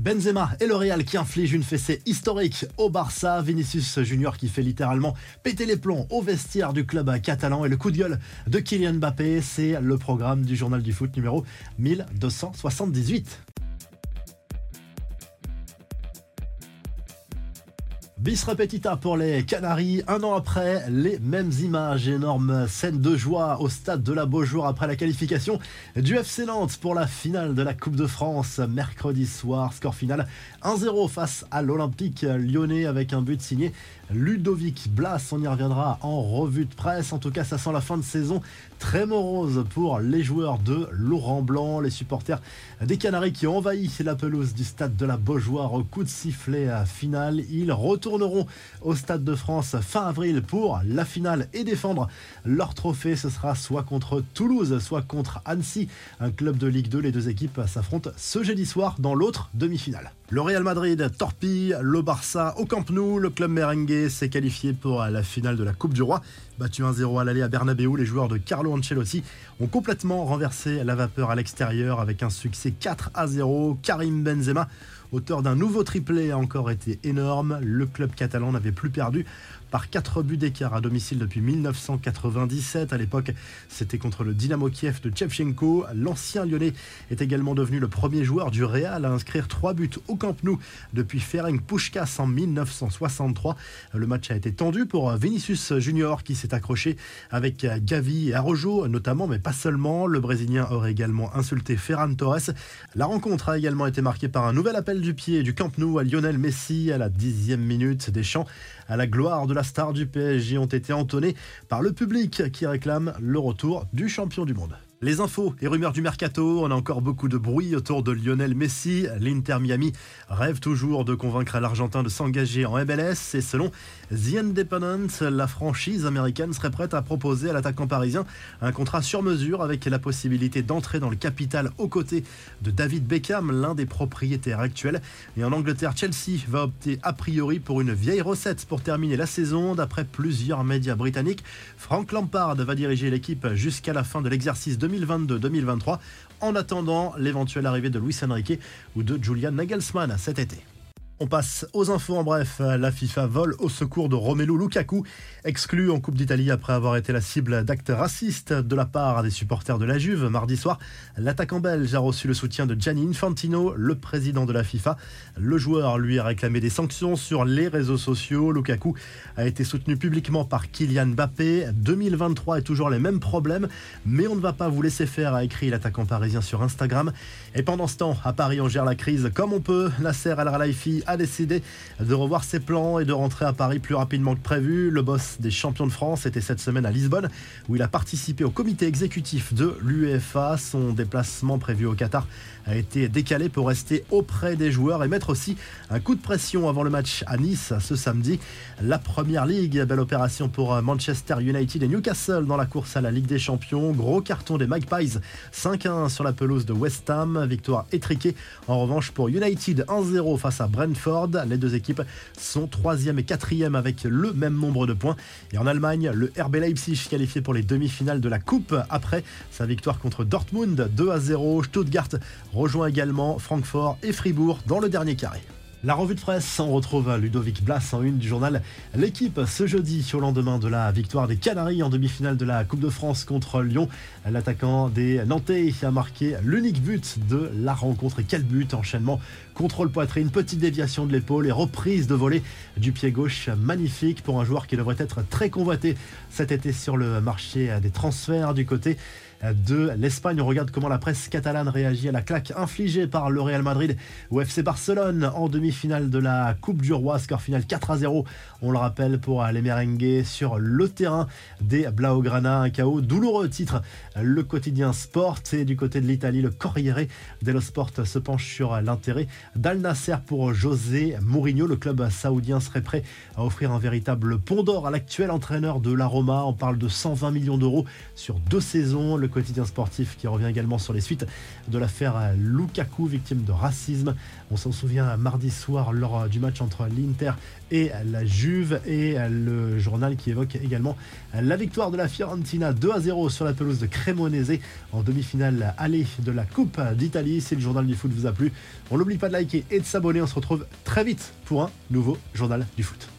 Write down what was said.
Benzema et le Real qui infligent une fessée historique au Barça. Vinicius Junior qui fait littéralement péter les plombs au vestiaire du club catalan. Et le coup de gueule de Kylian Mbappé, c'est le programme du journal du foot numéro 1278. Bis repetita pour les Canaries. Un an après, les mêmes images, énorme scène de joie au stade de la Beaujour après la qualification du FC Nantes pour la finale de la Coupe de France mercredi soir. Score final 1-0 face à l'Olympique lyonnais avec un but signé Ludovic Blas. On y reviendra en revue de presse. En tout cas, ça sent la fin de saison très morose pour les joueurs de Laurent Blanc, les supporters des Canaries qui ont envahi la pelouse du stade de la Beaujoire au coup de sifflet final. Ils retournent retourneront au Stade de France fin avril pour la finale et défendre leur trophée. Ce sera soit contre Toulouse, soit contre Annecy, un club de Ligue 2. Les deux équipes s'affrontent ce jeudi soir dans l'autre demi-finale. Le Real Madrid torpille le Barça au Camp Nou. Le club merengue s'est qualifié pour la finale de la Coupe du Roi. Battu 1-0 à l'aller à Bernabeu, les joueurs de Carlo Ancelotti ont complètement renversé la vapeur à l'extérieur avec un succès 4 0. Karim Benzema auteur d'un nouveau triplé, a encore été énorme. Le club catalan n'avait plus perdu par 4 buts d'écart à domicile depuis 1997. À l'époque, c'était contre le Dynamo Kiev de Chevchenko. L'ancien lyonnais est également devenu le premier joueur du Real à inscrire 3 buts au Camp Nou depuis Ferenc Puskás en 1963. Le match a été tendu pour Vinicius Junior qui s'est accroché avec Gavi et Arojo notamment, mais pas seulement. Le Brésilien aurait également insulté Ferran Torres. La rencontre a également été marquée par un nouvel appel du pied du Camp Nou à Lionel Messi à la dixième minute des champs à la gloire de la star du PSG ont été entonnés par le public qui réclame le retour du champion du monde. Les infos et rumeurs du mercato, on a encore beaucoup de bruit autour de Lionel Messi. L'Inter Miami rêve toujours de convaincre l'Argentin de s'engager en MLS et selon The Independent, la franchise américaine serait prête à proposer à l'attaquant parisien un contrat sur mesure avec la possibilité d'entrer dans le capital aux côtés de David Beckham, l'un des propriétaires actuels. Et en Angleterre, Chelsea va opter a priori pour une vieille recette pour terminer la saison. D'après plusieurs médias britanniques, Frank Lampard va diriger l'équipe jusqu'à la fin de l'exercice 2022-2023 en attendant l'éventuelle arrivée de Luis Enrique ou de Julian Nagelsmann cet été. On passe aux infos en bref. La FIFA vole au secours de Romelu Lukaku, exclu en Coupe d'Italie après avoir été la cible d'actes racistes de la part des supporters de la Juve. Mardi soir, l'attaquant belge a reçu le soutien de Gianni Infantino, le président de la FIFA. Le joueur lui a réclamé des sanctions sur les réseaux sociaux. Lukaku a été soutenu publiquement par Kylian Mbappé. 2023 est toujours les mêmes problèmes, mais on ne va pas vous laisser faire, a écrit l'attaquant parisien sur Instagram. Et pendant ce temps, à Paris, on gère la crise comme on peut. Nasser Al-Khelaifi a décidé de revoir ses plans et de rentrer à Paris plus rapidement que prévu. Le boss des champions de France était cette semaine à Lisbonne où il a participé au comité exécutif de l'UEFA. Son déplacement prévu au Qatar a été décalé pour rester auprès des joueurs et mettre aussi un coup de pression avant le match à Nice ce samedi. La Première Ligue, belle opération pour Manchester United et Newcastle dans la course à la Ligue des Champions. Gros carton des Magpies, 5-1 sur la pelouse de West Ham. Victoire étriquée en revanche pour United 1-0 face à Brentford. Les deux équipes sont troisième et quatrième avec le même nombre de points. Et en Allemagne, le RB Leipzig qualifié pour les demi-finales de la Coupe après sa victoire contre Dortmund 2 à 0. Stuttgart rejoint également Francfort et Fribourg dans le dernier carré. La revue de presse, on retrouve Ludovic Blas en une du journal L'équipe ce jeudi au lendemain de la victoire des Canaries en demi-finale de la Coupe de France contre Lyon. L'attaquant des Nantais a marqué l'unique but de la rencontre. Et quel but Enchaînement, contrôle poitrine, petite déviation de l'épaule et reprise de volée du pied gauche. Magnifique pour un joueur qui devrait être très convoité cet été sur le marché des transferts du côté de l'Espagne. On regarde comment la presse catalane réagit à la claque infligée par le Real Madrid au FC Barcelone en demi-finale de la Coupe du Roi. Score final 4 à 0. On le rappelle pour les merengues sur le terrain des Blaugrana. Un chaos douloureux titre le quotidien Sport. Et du côté de l'Italie, le Corriere dello Sport se penche sur l'intérêt d'Al Nasser pour José Mourinho. Le club saoudien serait prêt à offrir un véritable pont d'or à l'actuel entraîneur de la Roma. On parle de 120 millions d'euros sur deux saisons. Quotidien sportif qui revient également sur les suites de l'affaire Lukaku, victime de racisme. On s'en souvient mardi soir lors du match entre l'Inter et la Juve et le journal qui évoque également la victoire de la Fiorentina 2 à 0 sur la pelouse de Cremonese en demi-finale aller de la Coupe d'Italie. Si le journal du foot vous a plu, on n'oublie pas de liker et de s'abonner. On se retrouve très vite pour un nouveau journal du foot.